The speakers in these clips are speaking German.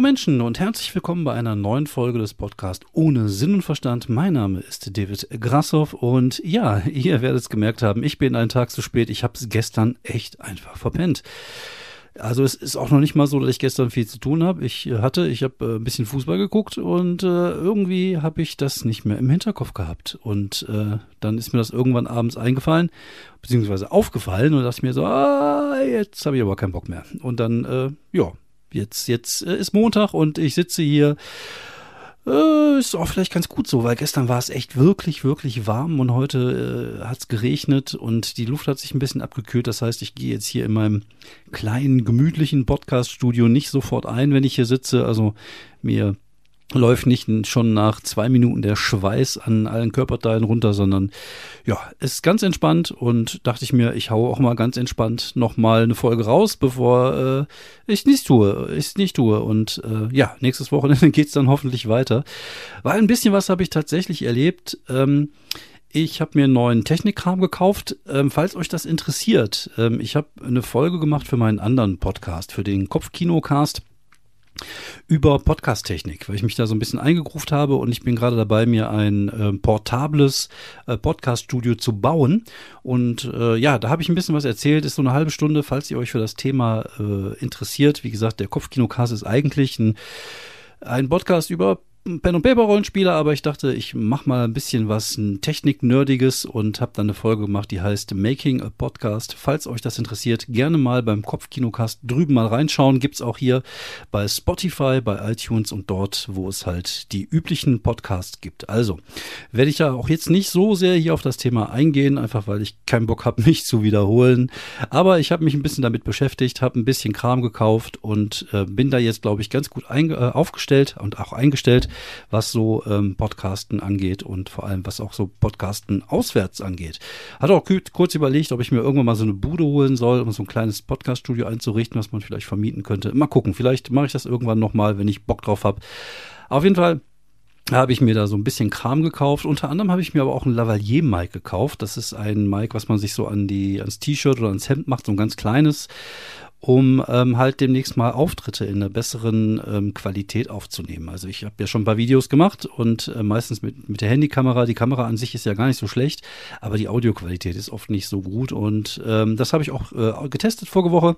Hallo Menschen und herzlich willkommen bei einer neuen Folge des Podcasts Ohne Sinn und Verstand. Mein Name ist David Grassoff und ja, ihr werdet es gemerkt haben, ich bin einen Tag zu spät. Ich habe es gestern echt einfach verpennt. Also es ist auch noch nicht mal so, dass ich gestern viel zu tun habe. Ich äh, hatte, ich habe äh, ein bisschen Fußball geguckt und äh, irgendwie habe ich das nicht mehr im Hinterkopf gehabt. Und dann ist mir das irgendwann abends eingefallen, beziehungsweise aufgefallen und dachte ich mir so, ah, jetzt habe ich aber keinen Bock mehr. Und dann, ja, jetzt, jetzt äh, ist Montag und ich sitze hier äh, ist auch vielleicht ganz gut so, weil gestern war es echt wirklich, wirklich warm und heute äh, hat es geregnet und die Luft hat sich ein bisschen abgekühlt. Das heißt, ich gehe jetzt hier in meinem kleinen, gemütlichen Podcast-Studio nicht sofort ein, wenn ich hier sitze. Also mir läuft nicht schon nach zwei Minuten der Schweiß an allen Körperteilen runter, sondern ja, ist ganz entspannt und dachte ich mir, ich haue auch mal ganz entspannt nochmal eine Folge raus, bevor äh, ich nichts tue, ich nicht tue. Und äh, ja, nächstes Wochenende geht's dann hoffentlich weiter. Weil ein bisschen was habe ich tatsächlich erlebt. Ähm, ich habe mir einen neuen Technikkram gekauft. Ähm, falls euch das interessiert, ähm, ich habe eine Folge gemacht für meinen anderen Podcast, für den Kopfkinocast über Podcast-Technik, weil ich mich da so ein bisschen eingegruft habe und ich bin gerade dabei, mir ein äh, portables äh, Podcast-Studio zu bauen. Und äh, ja, da habe ich ein bisschen was erzählt, ist so eine halbe Stunde, falls ihr euch für das Thema äh, interessiert. Wie gesagt, der Kopfkinocast ist eigentlich ein, ein Podcast über Pen und Paper Rollenspieler, aber ich dachte, ich mach mal ein bisschen was Technik-Nerdiges und habe dann eine Folge gemacht, die heißt Making a Podcast. Falls euch das interessiert, gerne mal beim Kopfkinocast drüben mal reinschauen. Gibt's auch hier bei Spotify, bei iTunes und dort, wo es halt die üblichen Podcasts gibt. Also werde ich ja auch jetzt nicht so sehr hier auf das Thema eingehen, einfach weil ich keinen Bock habe, mich zu wiederholen. Aber ich habe mich ein bisschen damit beschäftigt, habe ein bisschen Kram gekauft und äh, bin da jetzt, glaube ich, ganz gut äh, aufgestellt und auch eingestellt was so ähm, Podcasten angeht und vor allem was auch so Podcasten auswärts angeht. Hat auch kurz überlegt, ob ich mir irgendwann mal so eine Bude holen soll, um so ein kleines Podcaststudio einzurichten, was man vielleicht vermieten könnte. Mal gucken, vielleicht mache ich das irgendwann nochmal, wenn ich Bock drauf habe. Auf jeden Fall habe ich mir da so ein bisschen Kram gekauft. Unter anderem habe ich mir aber auch ein Lavalier-Mic gekauft. Das ist ein Mic, was man sich so an die, ans T-Shirt oder ans Hemd macht, so ein ganz kleines um ähm, halt demnächst mal Auftritte in einer besseren ähm, Qualität aufzunehmen. Also ich habe ja schon ein paar Videos gemacht und äh, meistens mit, mit der Handykamera. Die Kamera an sich ist ja gar nicht so schlecht, aber die Audioqualität ist oft nicht so gut und ähm, das habe ich auch äh, getestet vorige Woche.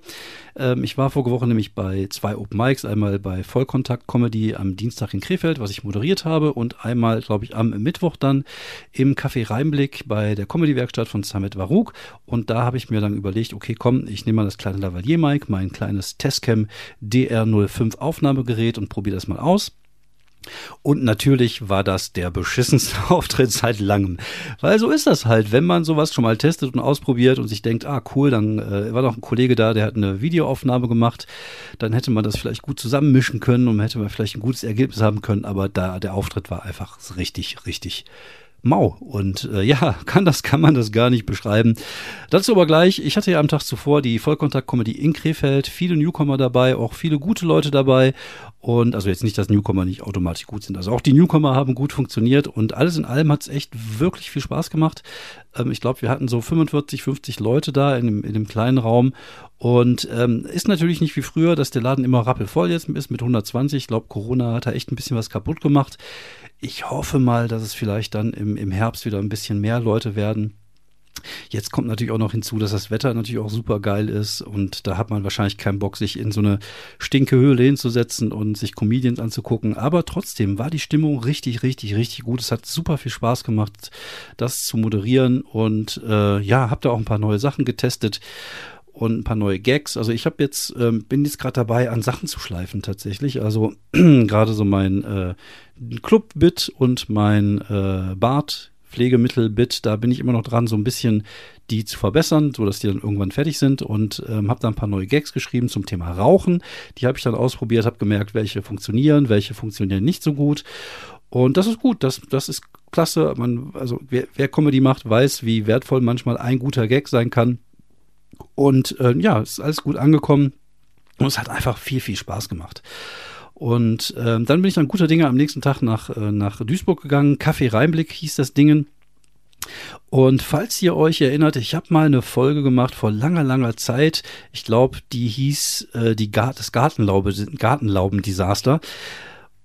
Ähm, ich war vorige Woche nämlich bei zwei Open Mics, einmal bei Vollkontakt Comedy am Dienstag in Krefeld, was ich moderiert habe und einmal, glaube ich, am Mittwoch dann im Café Rheinblick bei der Comedy-Werkstatt von Samet Varuk und da habe ich mir dann überlegt, okay, komm, ich nehme mal das kleine Lavalier-Mic Mike mein kleines Testcam DR05 Aufnahmegerät und probiere das mal aus. Und natürlich war das der beschissenste Auftritt seit langem. Weil so ist das halt, wenn man sowas schon mal testet und ausprobiert und sich denkt, ah cool, dann äh, war noch ein Kollege da, der hat eine Videoaufnahme gemacht, dann hätte man das vielleicht gut zusammenmischen können und hätte man vielleicht ein gutes Ergebnis haben können, aber da der Auftritt war einfach richtig, richtig mau. Und äh, ja, kann das, kann man das gar nicht beschreiben. Dazu aber gleich, ich hatte ja am Tag zuvor die Vollkontakt-Comedy in Krefeld, viele Newcomer dabei, auch viele gute Leute dabei. Und also jetzt nicht, dass Newcomer nicht automatisch gut sind. Also auch die Newcomer haben gut funktioniert und alles in allem hat es echt wirklich viel Spaß gemacht. Ähm, ich glaube, wir hatten so 45, 50 Leute da in dem, in dem kleinen Raum. Und ähm, ist natürlich nicht wie früher, dass der Laden immer rappelvoll jetzt ist mit 120. Ich glaube, Corona hat da echt ein bisschen was kaputt gemacht ich hoffe mal, dass es vielleicht dann im, im Herbst wieder ein bisschen mehr Leute werden. Jetzt kommt natürlich auch noch hinzu, dass das Wetter natürlich auch super geil ist und da hat man wahrscheinlich keinen Bock, sich in so eine Stinkehöhle hinzusetzen und sich Comedians anzugucken. Aber trotzdem war die Stimmung richtig, richtig, richtig gut. Es hat super viel Spaß gemacht, das zu moderieren und äh, ja, habe da auch ein paar neue Sachen getestet und ein paar neue Gags. Also ich habe jetzt ähm, bin jetzt gerade dabei, an Sachen zu schleifen tatsächlich. Also gerade so mein äh, Club-Bit und mein äh, Bart Pflegemittel-Bit, da bin ich immer noch dran, so ein bisschen die zu verbessern, so dass die dann irgendwann fertig sind und ähm, habe da ein paar neue Gags geschrieben zum Thema Rauchen. Die habe ich dann ausprobiert, habe gemerkt, welche funktionieren, welche funktionieren nicht so gut. Und das ist gut, das, das ist klasse. Man, also wer, wer Comedy macht, weiß, wie wertvoll manchmal ein guter Gag sein kann. Und äh, ja, es ist alles gut angekommen und es hat einfach viel, viel Spaß gemacht. Und äh, dann bin ich dann guter Dinge am nächsten Tag nach, äh, nach Duisburg gegangen. Café Rheinblick hieß das Dingen. Und falls ihr euch erinnert, ich habe mal eine Folge gemacht vor langer, langer Zeit. Ich glaube, die hieß äh, die Gar das Gartenlaube, Gartenlauben-Desaster.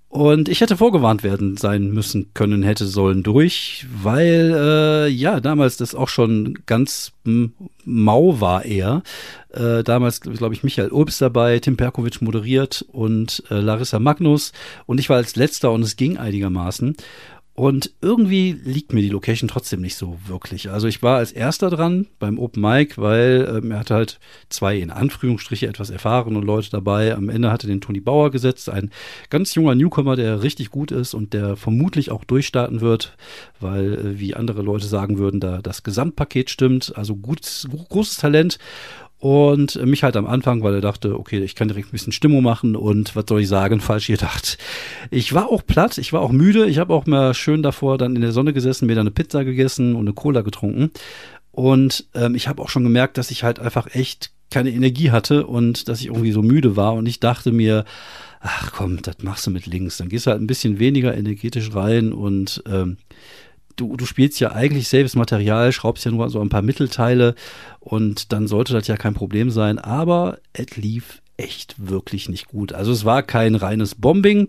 Und ich hätte vorgewarnt werden sein müssen können, hätte sollen durch, weil äh, ja damals das auch schon ganz mau war eher. Äh, damals, glaube ich, Michael Ulbs dabei, Tim Perkovic moderiert und äh, Larissa Magnus. Und ich war als letzter und es ging einigermaßen. Und irgendwie liegt mir die Location trotzdem nicht so wirklich. Also ich war als erster dran beim Open Mic, weil ähm, er hatte halt zwei in Anführungsstriche etwas erfahrene Leute dabei. Am Ende hatte den Toni Bauer gesetzt, ein ganz junger Newcomer, der richtig gut ist und der vermutlich auch durchstarten wird, weil, äh, wie andere Leute sagen würden, da das Gesamtpaket stimmt. Also gut, großes Talent. Und mich halt am Anfang, weil er dachte, okay, ich kann direkt ein bisschen Stimmung machen und was soll ich sagen, falsch gedacht. Ich war auch platt, ich war auch müde, ich habe auch mal schön davor dann in der Sonne gesessen, mir dann eine Pizza gegessen und eine Cola getrunken. Und ähm, ich habe auch schon gemerkt, dass ich halt einfach echt keine Energie hatte und dass ich irgendwie so müde war. Und ich dachte mir, ach komm, das machst du mit links. Dann gehst du halt ein bisschen weniger energetisch rein und ähm, du, du spielst ja eigentlich selbes Material, schraubst ja nur so ein paar Mittelteile und dann sollte das ja kein Problem sein. Aber es lief echt wirklich nicht gut. Also es war kein reines Bombing,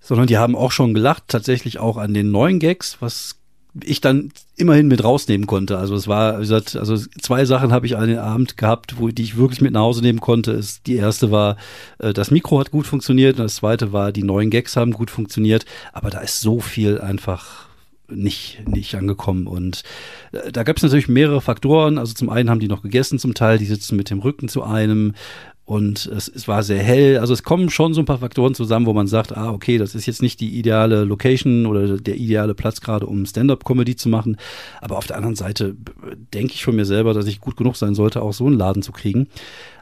sondern die haben auch schon gelacht, tatsächlich auch an den neuen Gags, was ich dann immerhin mit rausnehmen konnte. Also es war, wie gesagt, also zwei Sachen habe ich an den Abend gehabt, wo die ich wirklich mit nach Hause nehmen konnte. Ist, die erste war, äh, das Mikro hat gut funktioniert und das zweite war, die neuen Gags haben gut funktioniert. Aber da ist so viel einfach nicht, nicht angekommen. Und äh, da gab es natürlich mehrere Faktoren. Also zum einen haben die noch gegessen, zum Teil, die sitzen mit dem Rücken zu einem. Und es, es war sehr hell. Also es kommen schon so ein paar Faktoren zusammen, wo man sagt, ah, okay, das ist jetzt nicht die ideale Location oder der ideale Platz gerade, um Stand-up-Comedy zu machen. Aber auf der anderen Seite denke ich von mir selber, dass ich gut genug sein sollte, auch so einen Laden zu kriegen.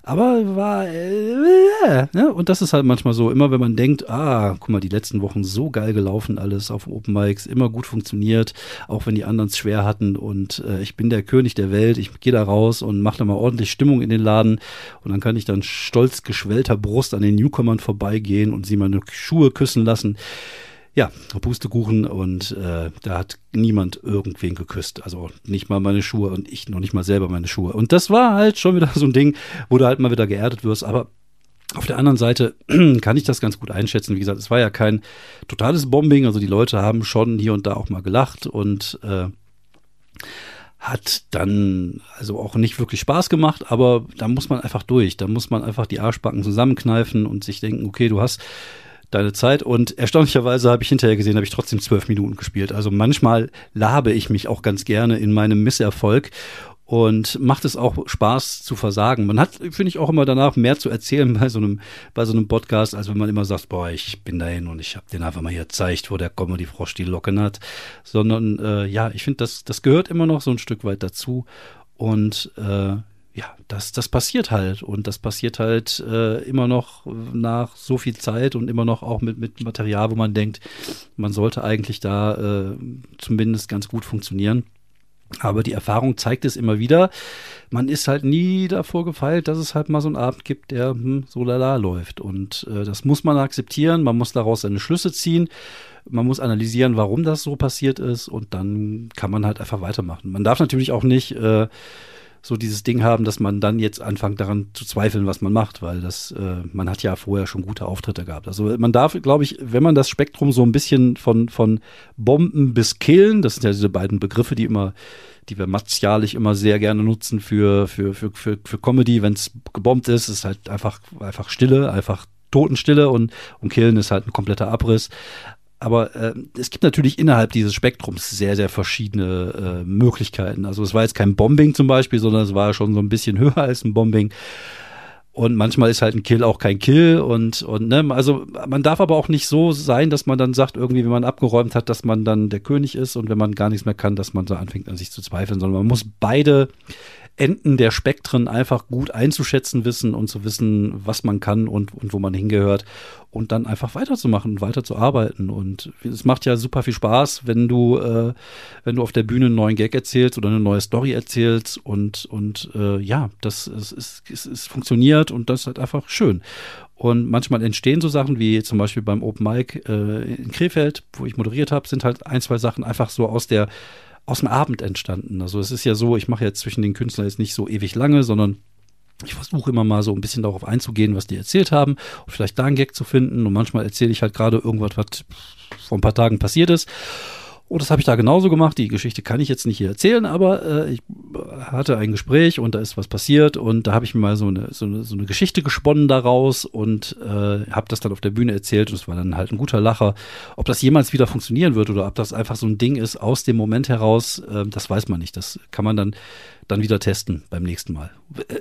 Aber war, äh, ne? und das ist halt manchmal so, immer wenn man denkt, ah, guck mal, die letzten Wochen so geil gelaufen alles auf Open Mics, immer gut funktioniert, auch wenn die anderen es schwer hatten. Und äh, ich bin der König der Welt, ich gehe da raus und mache da mal ordentlich Stimmung in den Laden. Und dann kann ich dann stolz geschwellter Brust an den Newcomern vorbeigehen und sie meine Schuhe küssen lassen ja, Pustekuchen und äh, da hat niemand irgendwen geküsst. Also nicht mal meine Schuhe und ich noch nicht mal selber meine Schuhe. Und das war halt schon wieder so ein Ding, wo du halt mal wieder geerdet wirst. Aber auf der anderen Seite kann ich das ganz gut einschätzen. Wie gesagt, es war ja kein totales Bombing. Also die Leute haben schon hier und da auch mal gelacht und äh, hat dann also auch nicht wirklich Spaß gemacht, aber da muss man einfach durch. Da muss man einfach die Arschbacken zusammenkneifen und sich denken, okay, du hast deine Zeit. Und erstaunlicherweise habe ich hinterher gesehen, habe ich trotzdem zwölf Minuten gespielt. Also manchmal labe ich mich auch ganz gerne in meinem Misserfolg und macht es auch Spaß zu versagen. Man hat, finde ich, auch immer danach mehr zu erzählen bei so einem, bei so einem Podcast, als wenn man immer sagt, boah, ich bin dahin und ich habe den einfach mal hier gezeigt, wo der Comedy Frosch die Locken hat. Sondern äh, ja, ich finde, das, das gehört immer noch so ein Stück weit dazu. Und äh, ja, das, das passiert halt. Und das passiert halt äh, immer noch nach so viel Zeit und immer noch auch mit, mit Material, wo man denkt, man sollte eigentlich da äh, zumindest ganz gut funktionieren. Aber die Erfahrung zeigt es immer wieder. Man ist halt nie davor gefeilt, dass es halt mal so einen Abend gibt, der hm, so lala läuft. Und äh, das muss man akzeptieren. Man muss daraus seine Schlüsse ziehen. Man muss analysieren, warum das so passiert ist. Und dann kann man halt einfach weitermachen. Man darf natürlich auch nicht äh, so dieses Ding haben, dass man dann jetzt anfängt daran zu zweifeln, was man macht, weil das, äh, man hat ja vorher schon gute Auftritte gehabt. Also man darf, glaube ich, wenn man das Spektrum so ein bisschen von, von Bomben bis Killen, das sind ja diese beiden Begriffe, die immer, die wir martialisch immer sehr gerne nutzen für, für, für, für, für Comedy, wenn es gebombt ist, ist halt einfach, einfach Stille, einfach Totenstille und, und Killen ist halt ein kompletter Abriss. Aber äh, es gibt natürlich innerhalb dieses Spektrums sehr, sehr verschiedene äh, Möglichkeiten. Also es war jetzt kein Bombing zum Beispiel, sondern es war schon so ein bisschen höher als ein Bombing. Und manchmal ist halt ein Kill auch kein Kill und, und ne, also man darf aber auch nicht so sein, dass man dann sagt, irgendwie, wenn man abgeräumt hat, dass man dann der König ist und wenn man gar nichts mehr kann, dass man so anfängt an sich zu zweifeln, sondern man muss beide Enden der Spektren einfach gut einzuschätzen wissen und zu wissen, was man kann und, und wo man hingehört und dann einfach weiterzumachen und weiterzuarbeiten. Und es macht ja super viel Spaß, wenn du, äh, wenn du auf der Bühne einen neuen Gag erzählst oder eine neue Story erzählst und, und äh, ja, das es, es, es, es funktioniert und das ist halt einfach schön. Und manchmal entstehen so Sachen wie zum Beispiel beim Open Mic äh, in Krefeld, wo ich moderiert habe, sind halt ein, zwei Sachen einfach so aus der aus dem Abend entstanden. Also es ist ja so, ich mache jetzt zwischen den Künstlern jetzt nicht so ewig lange, sondern ich versuche immer mal so ein bisschen darauf einzugehen, was die erzählt haben und vielleicht da einen Gag zu finden. Und manchmal erzähle ich halt gerade irgendwas, was vor ein paar Tagen passiert ist. Und das habe ich da genauso gemacht. Die Geschichte kann ich jetzt nicht hier erzählen, aber äh, ich hatte ein Gespräch und da ist was passiert und da habe ich mir mal so eine, so eine, so eine Geschichte gesponnen daraus und äh, habe das dann auf der Bühne erzählt und es war dann halt ein guter Lacher. Ob das jemals wieder funktionieren wird oder ob das einfach so ein Ding ist aus dem Moment heraus, äh, das weiß man nicht. Das kann man dann dann wieder testen beim nächsten Mal.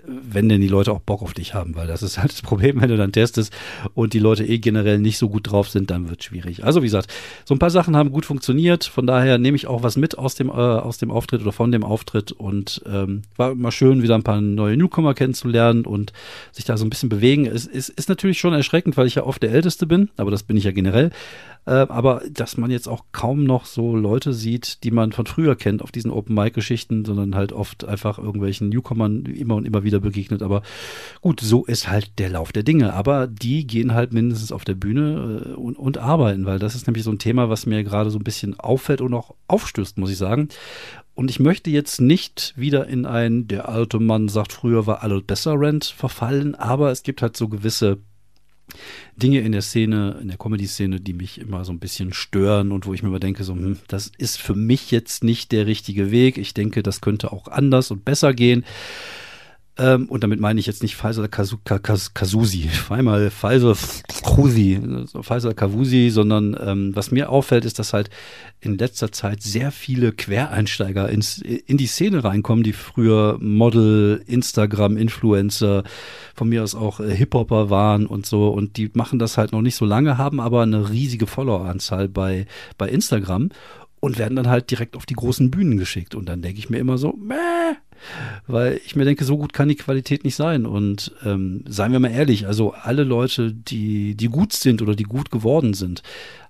Wenn denn die Leute auch Bock auf dich haben, weil das ist halt das Problem, wenn du dann testest und die Leute eh generell nicht so gut drauf sind, dann wird es schwierig. Also wie gesagt, so ein paar Sachen haben gut funktioniert, von daher nehme ich auch was mit aus dem, äh, aus dem Auftritt oder von dem Auftritt und ähm, war immer schön, wieder ein paar neue Newcomer kennenzulernen und sich da so ein bisschen bewegen. Es, es ist natürlich schon erschreckend, weil ich ja oft der Älteste bin, aber das bin ich ja generell. Äh, aber dass man jetzt auch kaum noch so Leute sieht, die man von früher kennt auf diesen Open-Mic-Geschichten, sondern halt oft einfach irgendwelchen Newcomern immer und immer wieder begegnet. Aber gut, so ist halt der Lauf der Dinge. Aber die gehen halt mindestens auf der Bühne äh, und, und arbeiten, weil das ist nämlich so ein Thema, was mir gerade so ein bisschen auffällt und auch aufstößt, muss ich sagen. Und ich möchte jetzt nicht wieder in ein, der alte Mann sagt, früher war alles besser Rent verfallen, aber es gibt halt so gewisse Dinge in der Szene, in der Comedy-Szene, die mich immer so ein bisschen stören und wo ich mir immer denke, so, hm, das ist für mich jetzt nicht der richtige Weg. Ich denke, das könnte auch anders und besser gehen. Ähm, und damit meine ich jetzt nicht Faisal Kazusi, einmal Faisal Kavusi, Faisal Kavusi, sondern ähm, was mir auffällt, ist, dass halt in letzter Zeit sehr viele Quereinsteiger ins, in die Szene reinkommen, die früher Model, Instagram, Influencer, von mir aus auch äh, Hip-Hopper waren und so. Und die machen das halt noch nicht so lange, haben aber eine riesige Followeranzahl bei, bei Instagram und werden dann halt direkt auf die großen Bühnen geschickt. Und dann denke ich mir immer so, Mäh! weil ich mir denke, so gut kann die Qualität nicht sein. Und ähm, seien wir mal ehrlich, also alle Leute, die, die gut sind oder die gut geworden sind,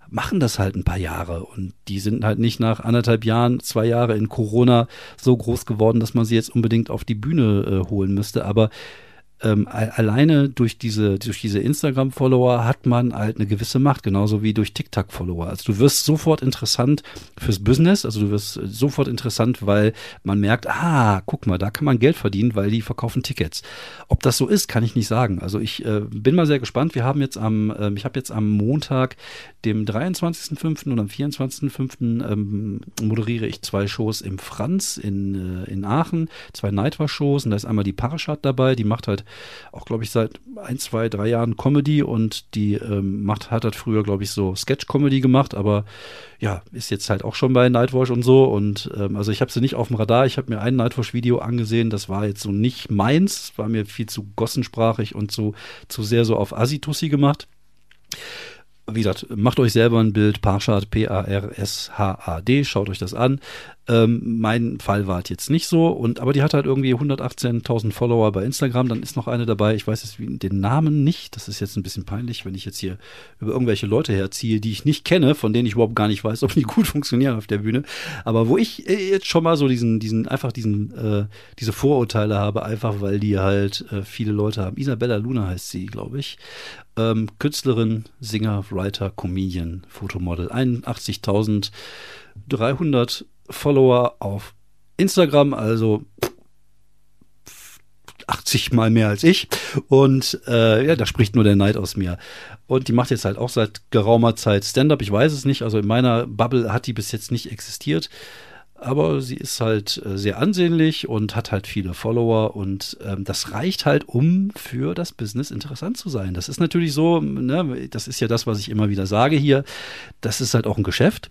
machen das halt ein paar Jahre und die sind halt nicht nach anderthalb Jahren, zwei Jahre in Corona so groß geworden, dass man sie jetzt unbedingt auf die Bühne äh, holen müsste. Aber ähm, alleine durch diese, durch diese Instagram-Follower hat man halt eine gewisse Macht, genauso wie durch TikTok-Follower. Also du wirst sofort interessant fürs Business, also du wirst sofort interessant, weil man merkt, ah, guck mal, da kann man Geld verdienen, weil die verkaufen Tickets. Ob das so ist, kann ich nicht sagen. Also ich äh, bin mal sehr gespannt. Wir haben jetzt am, äh, ich habe jetzt am Montag, dem 23.05. und am 24.05. Ähm, moderiere ich zwei Shows im Franz in, äh, in Aachen, zwei Nightwatch-Shows und da ist einmal die Paraschat dabei, die macht halt auch, glaube ich, seit ein, zwei, drei Jahren Comedy und die ähm, macht, hat halt früher, glaube ich, so Sketch-Comedy gemacht, aber ja, ist jetzt halt auch schon bei Nightwatch und so. Und ähm, also ich habe sie nicht auf dem Radar. Ich habe mir ein Nightwatch-Video angesehen, das war jetzt so nicht meins, war mir viel zu gossensprachig und zu, zu sehr so auf Asitussi gemacht wie gesagt, macht euch selber ein Bild, Parshad, P-A-R-S-H-A-D, schaut euch das an. Ähm, mein Fall war es jetzt nicht so, und aber die hat halt irgendwie 118.000 Follower bei Instagram. Dann ist noch eine dabei, ich weiß jetzt den Namen nicht. Das ist jetzt ein bisschen peinlich, wenn ich jetzt hier über irgendwelche Leute herziehe, die ich nicht kenne, von denen ich überhaupt gar nicht weiß, ob die gut funktionieren auf der Bühne. Aber wo ich äh, jetzt schon mal so diesen, diesen, einfach diesen, äh, diese Vorurteile habe, einfach weil die halt äh, viele Leute haben. Isabella Luna heißt sie, glaube ich. Ähm, Künstlerin, Singer, Writer, Comedian, Fotomodel. 81.300 Follower auf Instagram, also 80 mal mehr als ich. Und äh, ja, da spricht nur der Neid aus mir. Und die macht jetzt halt auch seit geraumer Zeit Stand-up. Ich weiß es nicht. Also in meiner Bubble hat die bis jetzt nicht existiert aber sie ist halt äh, sehr ansehnlich und hat halt viele Follower und ähm, das reicht halt, um für das Business interessant zu sein. Das ist natürlich so, ne, das ist ja das, was ich immer wieder sage hier. Das ist halt auch ein Geschäft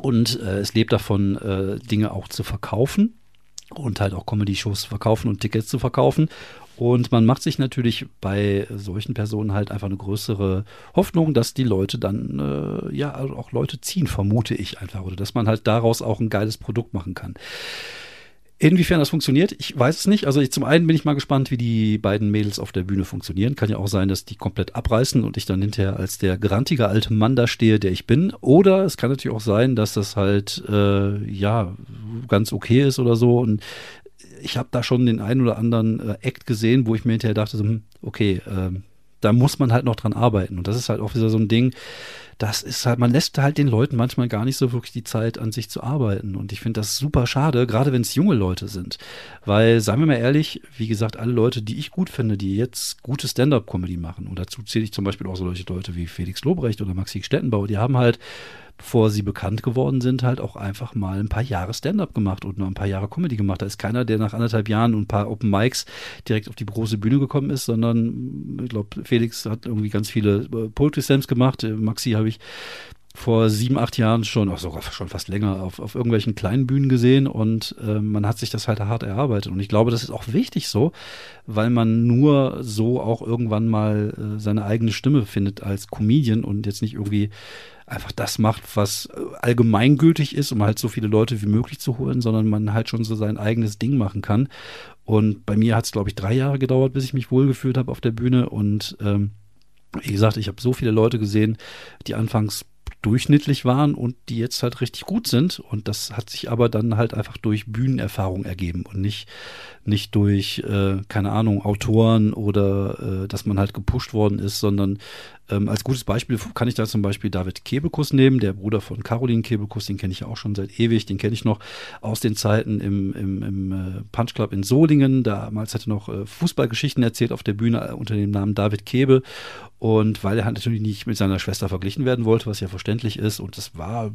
und äh, es lebt davon, äh, Dinge auch zu verkaufen und halt auch Comedy-Shows zu verkaufen und Tickets zu verkaufen. Und man macht sich natürlich bei solchen Personen halt einfach eine größere Hoffnung, dass die Leute dann, äh, ja, auch Leute ziehen, vermute ich einfach. Oder dass man halt daraus auch ein geiles Produkt machen kann. Inwiefern das funktioniert, ich weiß es nicht. Also ich, zum einen bin ich mal gespannt, wie die beiden Mädels auf der Bühne funktionieren. Kann ja auch sein, dass die komplett abreißen und ich dann hinterher als der grantige alte Mann da stehe, der ich bin. Oder es kann natürlich auch sein, dass das halt äh, ja ganz okay ist oder so. Und ich habe da schon den einen oder anderen äh, Act gesehen, wo ich mir hinterher dachte, so, hm, okay, äh, da muss man halt noch dran arbeiten. Und das ist halt auch wieder so ein Ding, das ist halt, man lässt halt den Leuten manchmal gar nicht so wirklich die Zeit, an sich zu arbeiten. Und ich finde das super schade, gerade wenn es junge Leute sind. Weil, seien wir mal ehrlich, wie gesagt, alle Leute, die ich gut finde, die jetzt gute Stand-up-Comedy machen, und dazu zähle ich zum Beispiel auch solche Leute wie Felix Lobrecht oder Maxi Stettenbauer, die haben halt bevor sie bekannt geworden sind, halt auch einfach mal ein paar Jahre Stand-up gemacht und nur ein paar Jahre Comedy gemacht. Da ist keiner, der nach anderthalb Jahren und ein paar Open Mics direkt auf die große Bühne gekommen ist, sondern ich glaube, Felix hat irgendwie ganz viele äh, Poetry Slams gemacht. Äh, Maxi habe ich vor sieben, acht Jahren schon, auch sogar schon fast länger, auf, auf irgendwelchen kleinen Bühnen gesehen und äh, man hat sich das halt hart erarbeitet. Und ich glaube, das ist auch wichtig so, weil man nur so auch irgendwann mal äh, seine eigene Stimme findet als Comedian und jetzt nicht irgendwie einfach das macht, was äh, allgemeingültig ist, um halt so viele Leute wie möglich zu holen, sondern man halt schon so sein eigenes Ding machen kann. Und bei mir hat es, glaube ich, drei Jahre gedauert, bis ich mich wohlgefühlt habe auf der Bühne. Und ähm, wie gesagt, ich habe so viele Leute gesehen, die anfangs durchschnittlich waren und die jetzt halt richtig gut sind. Und das hat sich aber dann halt einfach durch Bühnenerfahrung ergeben und nicht, nicht durch, äh, keine Ahnung, Autoren oder äh, dass man halt gepusht worden ist, sondern ähm, als gutes Beispiel kann ich da zum Beispiel David Kebekus nehmen, der Bruder von Caroline Kebekus, den kenne ich ja auch schon seit ewig, den kenne ich noch aus den Zeiten im, im, im äh, Punch Club in Solingen. Damals hat er noch äh, Fußballgeschichten erzählt auf der Bühne äh, unter dem Namen David Kebe. Und weil er halt natürlich nicht mit seiner Schwester verglichen werden wollte, was ja verständlich ist, und das war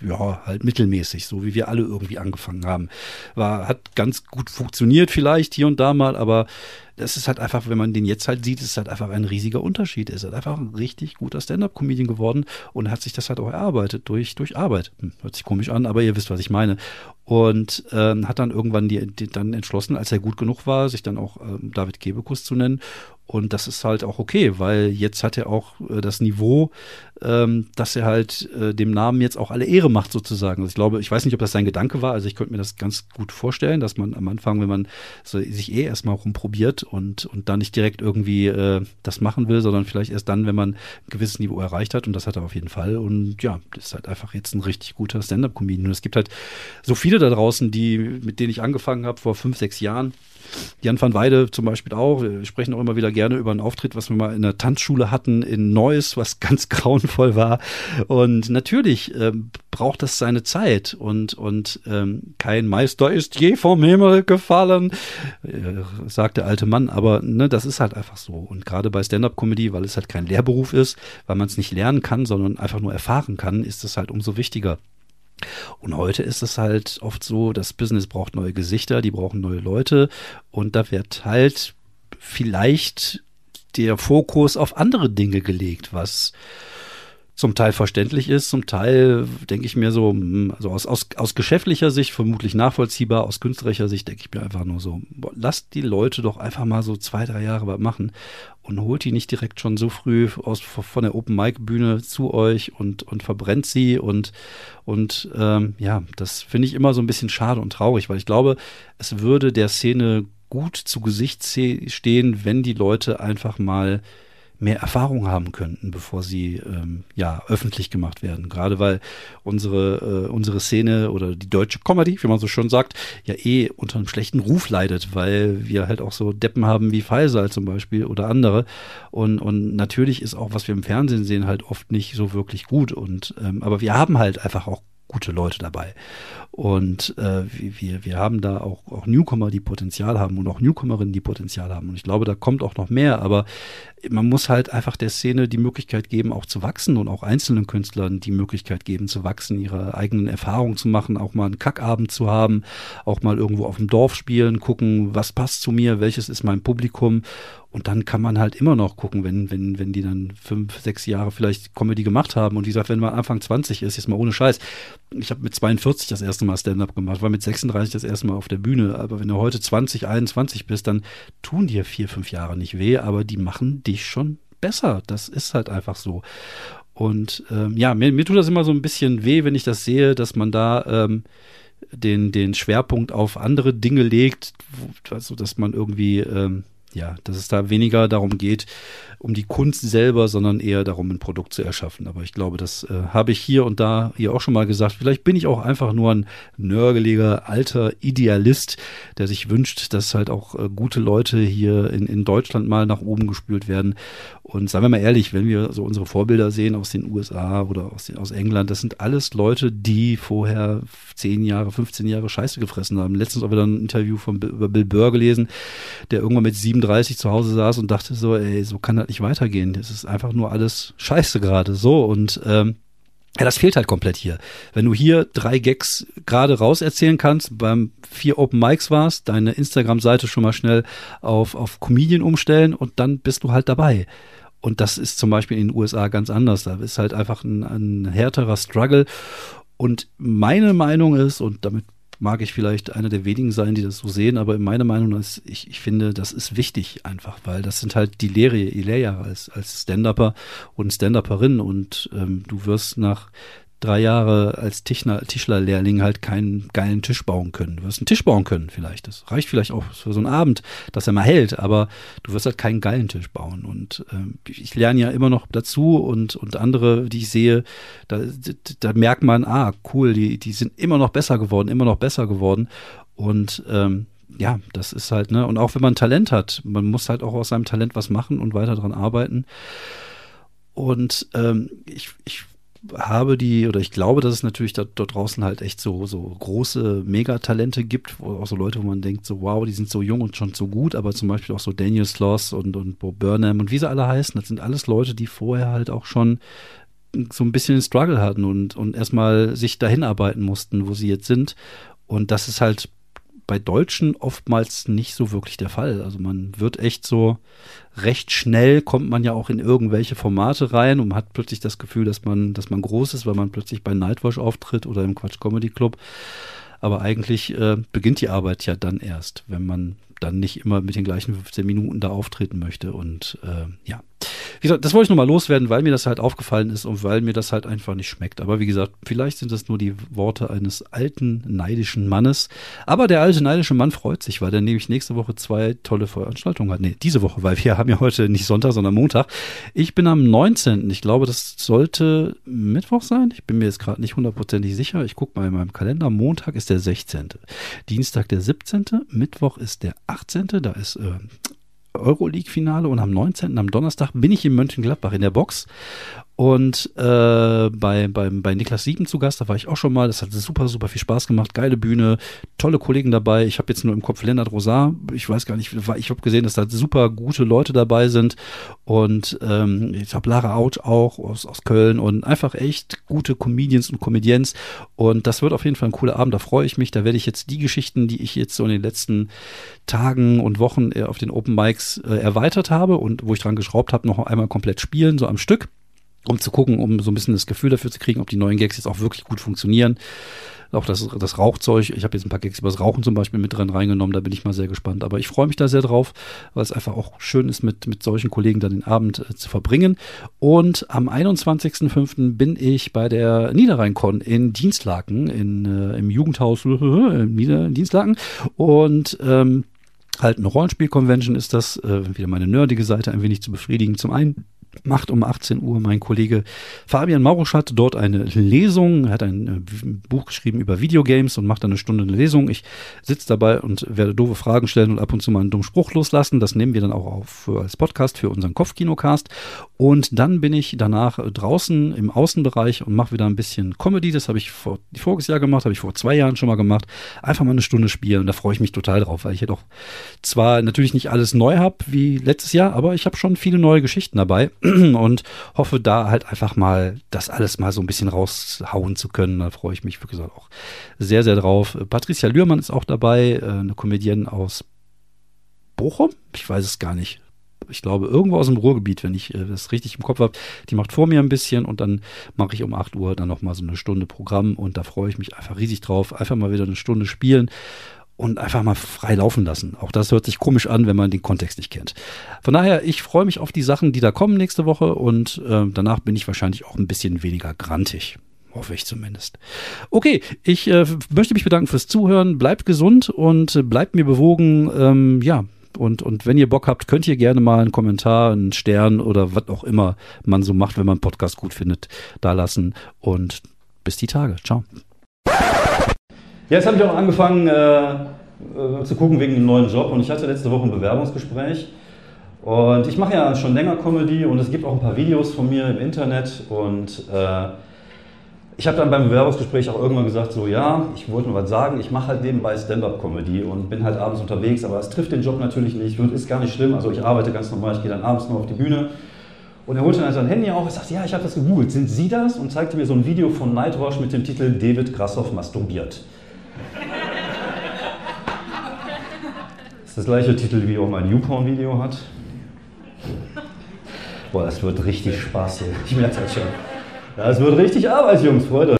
ja halt mittelmäßig, so wie wir alle irgendwie angefangen haben. War, hat ganz gut funktioniert, vielleicht hier und da mal, aber das ist halt einfach, wenn man den jetzt halt sieht, ist halt einfach ein riesiger Unterschied. Er ist halt einfach ein richtig guter Stand-up-Comedian geworden und hat sich das halt auch erarbeitet durch, durch Arbeit. Hm, hört sich komisch an, aber ihr wisst, was ich meine. Und ähm, hat dann irgendwann die, die, dann entschlossen, als er gut genug war, sich dann auch ähm, David Kebekus zu nennen und das ist halt auch okay, weil jetzt hat er auch äh, das Niveau, ähm, dass er halt äh, dem Namen jetzt auch alle Ehre macht, sozusagen. Also ich glaube, ich weiß nicht, ob das sein Gedanke war. Also ich könnte mir das ganz gut vorstellen, dass man am Anfang, wenn man so, sich eh erstmal rumprobiert und, und dann nicht direkt irgendwie äh, das machen will, sondern vielleicht erst dann, wenn man ein gewisses Niveau erreicht hat. Und das hat er auf jeden Fall. Und ja, das ist halt einfach jetzt ein richtig guter Stand-up-Comedian. Und es gibt halt so viele da draußen, die, mit denen ich angefangen habe vor fünf, sechs Jahren, Jan van Weide zum Beispiel auch. Wir sprechen auch immer wieder gerne über einen Auftritt, was wir mal in der Tanzschule hatten in Neuss, was ganz grauenvoll war. Und natürlich äh, braucht das seine Zeit und, und ähm, kein Meister ist je vom Himmel gefallen, äh, sagt der alte Mann. Aber ne, das ist halt einfach so. Und gerade bei Stand-up-Comedy, weil es halt kein Lehrberuf ist, weil man es nicht lernen kann, sondern einfach nur erfahren kann, ist es halt umso wichtiger. Und heute ist es halt oft so, das Business braucht neue Gesichter, die brauchen neue Leute. Und da wird halt vielleicht der Fokus auf andere Dinge gelegt, was zum Teil verständlich ist, zum Teil denke ich mir so, hm, also aus, aus, aus geschäftlicher Sicht vermutlich nachvollziehbar, aus künstlerischer Sicht denke ich mir einfach nur so, lasst die Leute doch einfach mal so zwei, drei Jahre was machen und holt die nicht direkt schon so früh aus, von der Open Mic Bühne zu euch und, und verbrennt sie und, und ähm, ja, das finde ich immer so ein bisschen schade und traurig, weil ich glaube, es würde der Szene gut zu Gesicht stehen, wenn die Leute einfach mal mehr Erfahrung haben könnten, bevor sie ähm, ja öffentlich gemacht werden. Gerade weil unsere äh, unsere Szene oder die deutsche Comedy, wie man so schon sagt, ja eh unter einem schlechten Ruf leidet, weil wir halt auch so Deppen haben wie Faisal zum Beispiel oder andere. Und und natürlich ist auch was wir im Fernsehen sehen halt oft nicht so wirklich gut. Und ähm, aber wir haben halt einfach auch gute Leute dabei. Und äh, wir, wir haben da auch, auch Newcomer, die Potenzial haben und auch Newcomerinnen, die Potenzial haben. Und ich glaube, da kommt auch noch mehr. Aber man muss halt einfach der Szene die Möglichkeit geben, auch zu wachsen und auch einzelnen Künstlern die Möglichkeit geben, zu wachsen, ihre eigenen Erfahrungen zu machen, auch mal einen Kackabend zu haben, auch mal irgendwo auf dem Dorf spielen, gucken, was passt zu mir, welches ist mein Publikum. Und dann kann man halt immer noch gucken, wenn, wenn, wenn die dann fünf, sechs Jahre vielleicht Comedy gemacht haben. Und wie gesagt, wenn man Anfang 20 ist, jetzt mal ohne Scheiß. Ich habe mit 42 das erste Mal Stand-up gemacht, war mit 36 das erste Mal auf der Bühne. Aber wenn du heute 20, 21 bist, dann tun dir vier, fünf Jahre nicht weh, aber die machen dich schon besser. Das ist halt einfach so. Und ähm, ja, mir, mir tut das immer so ein bisschen weh, wenn ich das sehe, dass man da ähm, den, den Schwerpunkt auf andere Dinge legt, also dass man irgendwie ähm, ja, dass es da weniger darum geht, um die Kunst selber, sondern eher darum, ein Produkt zu erschaffen. Aber ich glaube, das äh, habe ich hier und da hier auch schon mal gesagt. Vielleicht bin ich auch einfach nur ein nörgeliger alter Idealist, der sich wünscht, dass halt auch äh, gute Leute hier in, in Deutschland mal nach oben gespült werden. Und sagen wir mal ehrlich, wenn wir so unsere Vorbilder sehen aus den USA oder aus, aus England, das sind alles Leute, die vorher zehn Jahre, 15 Jahre Scheiße gefressen haben. Letztens auch wieder ein Interview von über Bill Burr gelesen, der irgendwann mit 37 zu Hause saß und dachte so, ey, so kann das nicht weitergehen. Das ist einfach nur alles Scheiße gerade so und ähm, ja, das fehlt halt komplett hier. Wenn du hier drei Gags gerade raus erzählen kannst, beim vier Open Mics warst, deine Instagram-Seite schon mal schnell auf, auf Comedian umstellen und dann bist du halt dabei. Und das ist zum Beispiel in den USA ganz anders. Da ist halt einfach ein, ein härterer Struggle. Und meine Meinung ist, und damit mag ich vielleicht einer der wenigen sein, die das so sehen, aber meine Meinung ist, ich, ich finde, das ist wichtig einfach, weil das sind halt die Lehre, die Lehrjahre als, als Stand-Upper und Stand-Upperin und ähm, du wirst nach drei Jahre als Tischler, Tischlerlehrling halt keinen geilen Tisch bauen können. Du wirst einen Tisch bauen können vielleicht. Das reicht vielleicht auch für so einen Abend, dass er mal hält, aber du wirst halt keinen geilen Tisch bauen. Und ähm, ich lerne ja immer noch dazu und, und andere, die ich sehe, da, da merkt man, ah, cool, die, die sind immer noch besser geworden, immer noch besser geworden. Und ähm, ja, das ist halt, ne, und auch wenn man Talent hat, man muss halt auch aus seinem Talent was machen und weiter dran arbeiten. Und ähm, ich, ich habe die, oder ich glaube, dass es natürlich da, dort draußen halt echt so, so große Megatalente gibt, wo auch so Leute, wo man denkt, so wow, die sind so jung und schon so gut, aber zum Beispiel auch so Daniel Sloss und, und Bo Burnham und wie sie alle heißen, das sind alles Leute, die vorher halt auch schon so ein bisschen den Struggle hatten und, und erstmal sich dahin arbeiten mussten, wo sie jetzt sind. Und das ist halt bei Deutschen oftmals nicht so wirklich der Fall. Also man wird echt so recht schnell kommt man ja auch in irgendwelche Formate rein und hat plötzlich das Gefühl, dass man, dass man groß ist, weil man plötzlich bei Nightwatch auftritt oder im Quatsch Comedy Club. Aber eigentlich äh, beginnt die Arbeit ja dann erst, wenn man dann nicht immer mit den gleichen 15 Minuten da auftreten möchte. Und äh, ja, wie gesagt, das wollte ich nochmal loswerden, weil mir das halt aufgefallen ist und weil mir das halt einfach nicht schmeckt. Aber wie gesagt, vielleicht sind das nur die Worte eines alten, neidischen Mannes. Aber der alte, neidische Mann freut sich, weil er nämlich nächste Woche zwei tolle Veranstaltungen hat. Nee, diese Woche, weil wir haben ja heute nicht Sonntag, sondern Montag. Ich bin am 19. Ich glaube, das sollte Mittwoch sein. Ich bin mir jetzt gerade nicht hundertprozentig sicher. Ich gucke mal in meinem Kalender. Montag ist der 16. Dienstag der 17. Mittwoch ist der 18. Da ist äh, Euroleague-Finale und am 19. am Donnerstag bin ich in Mönchengladbach in der Box und äh, bei, bei, bei Niklas Sieben zu Gast, da war ich auch schon mal. Das hat super, super viel Spaß gemacht. Geile Bühne, tolle Kollegen dabei. Ich habe jetzt nur im Kopf Lennart Rosar. Ich weiß gar nicht, ich habe gesehen, dass da super gute Leute dabei sind. Und ähm, ich habe Lara Out auch aus, aus Köln und einfach echt gute Comedians und Comedians. Und das wird auf jeden Fall ein cooler Abend. Da freue ich mich. Da werde ich jetzt die Geschichten, die ich jetzt so in den letzten Tagen und Wochen äh, auf den Open Mics äh, erweitert habe und wo ich dran geschraubt habe, noch einmal komplett spielen, so am Stück um zu gucken, um so ein bisschen das Gefühl dafür zu kriegen, ob die neuen Gags jetzt auch wirklich gut funktionieren. Auch das, das Rauchzeug. Ich habe jetzt ein paar Gags über das Rauchen zum Beispiel mit drin reingenommen. Da bin ich mal sehr gespannt. Aber ich freue mich da sehr drauf, weil es einfach auch schön ist, mit, mit solchen Kollegen dann den Abend äh, zu verbringen. Und am 21.05. bin ich bei der Niederrheinkon in Dienstlaken, in, äh, im Jugendhaus in Dienstlaken. Und ähm, halt eine Rollenspiel-Convention ist das. Äh, wieder meine nerdige Seite ein wenig zu befriedigen. Zum einen macht um 18 Uhr mein Kollege Fabian Maurusch hat dort eine Lesung, er hat ein äh, Buch geschrieben über Videogames und macht eine Stunde eine Lesung. Ich sitze dabei und werde doofe Fragen stellen und ab und zu mal einen dummen Spruch loslassen. Das nehmen wir dann auch auf als Podcast für unseren Kopfkinocast. Und dann bin ich danach draußen im Außenbereich und mache wieder ein bisschen Comedy. Das habe ich vor, voriges Jahr gemacht, habe ich vor zwei Jahren schon mal gemacht. Einfach mal eine Stunde spielen. Da freue ich mich total drauf, weil ich ja doch zwar natürlich nicht alles neu habe wie letztes Jahr, aber ich habe schon viele neue Geschichten dabei. und hoffe da halt einfach mal das alles mal so ein bisschen raushauen zu können. Da freue ich mich, gesagt, auch sehr, sehr drauf. Patricia Lührmann ist auch dabei, äh, eine Comedienne aus Bochum? Ich weiß es gar nicht. Ich glaube, irgendwo aus dem Ruhrgebiet, wenn ich äh, das richtig im Kopf habe. Die macht vor mir ein bisschen und dann mache ich um 8 Uhr dann nochmal so eine Stunde Programm und da freue ich mich einfach riesig drauf. Einfach mal wieder eine Stunde spielen und einfach mal frei laufen lassen. Auch das hört sich komisch an, wenn man den Kontext nicht kennt. Von daher, ich freue mich auf die Sachen, die da kommen nächste Woche und äh, danach bin ich wahrscheinlich auch ein bisschen weniger grantig. Hoffe ich zumindest. Okay, ich äh, möchte mich bedanken fürs Zuhören. Bleibt gesund und bleibt mir bewogen. Ähm, ja, Und, und wenn ihr Bock habt, könnt ihr gerne mal einen Kommentar, einen Stern oder was auch immer man so macht, wenn man einen Podcast gut findet, da lassen. Und bis die Tage. Ciao. Jetzt habe ich auch angefangen äh, äh, zu gucken wegen einem neuen Job und ich hatte letzte Woche ein Bewerbungsgespräch. Und ich mache ja schon länger Comedy und es gibt auch ein paar Videos von mir im Internet und äh, ich habe dann beim Bewerbungsgespräch auch irgendwann gesagt, so ja, ich wollte nur was sagen, ich mache halt nebenbei Stand-up-Comedy und bin halt abends unterwegs, aber es trifft den Job natürlich nicht und ist gar nicht schlimm. Also ich arbeite ganz normal, ich gehe dann abends nur auf die Bühne. Und er holte dann sein Handy auf und sagt, ja, ich habe das gegoogelt, sind Sie das? Und zeigte mir so ein Video von Nightwash mit dem Titel David Grassoff masturbiert. Das ist das gleiche Titel, wie auch mein YouPorn-Video hat. Boah, das wird richtig Spaß hier. Ich merke es halt schon. Das wird richtig Arbeit, Jungs, Freunde.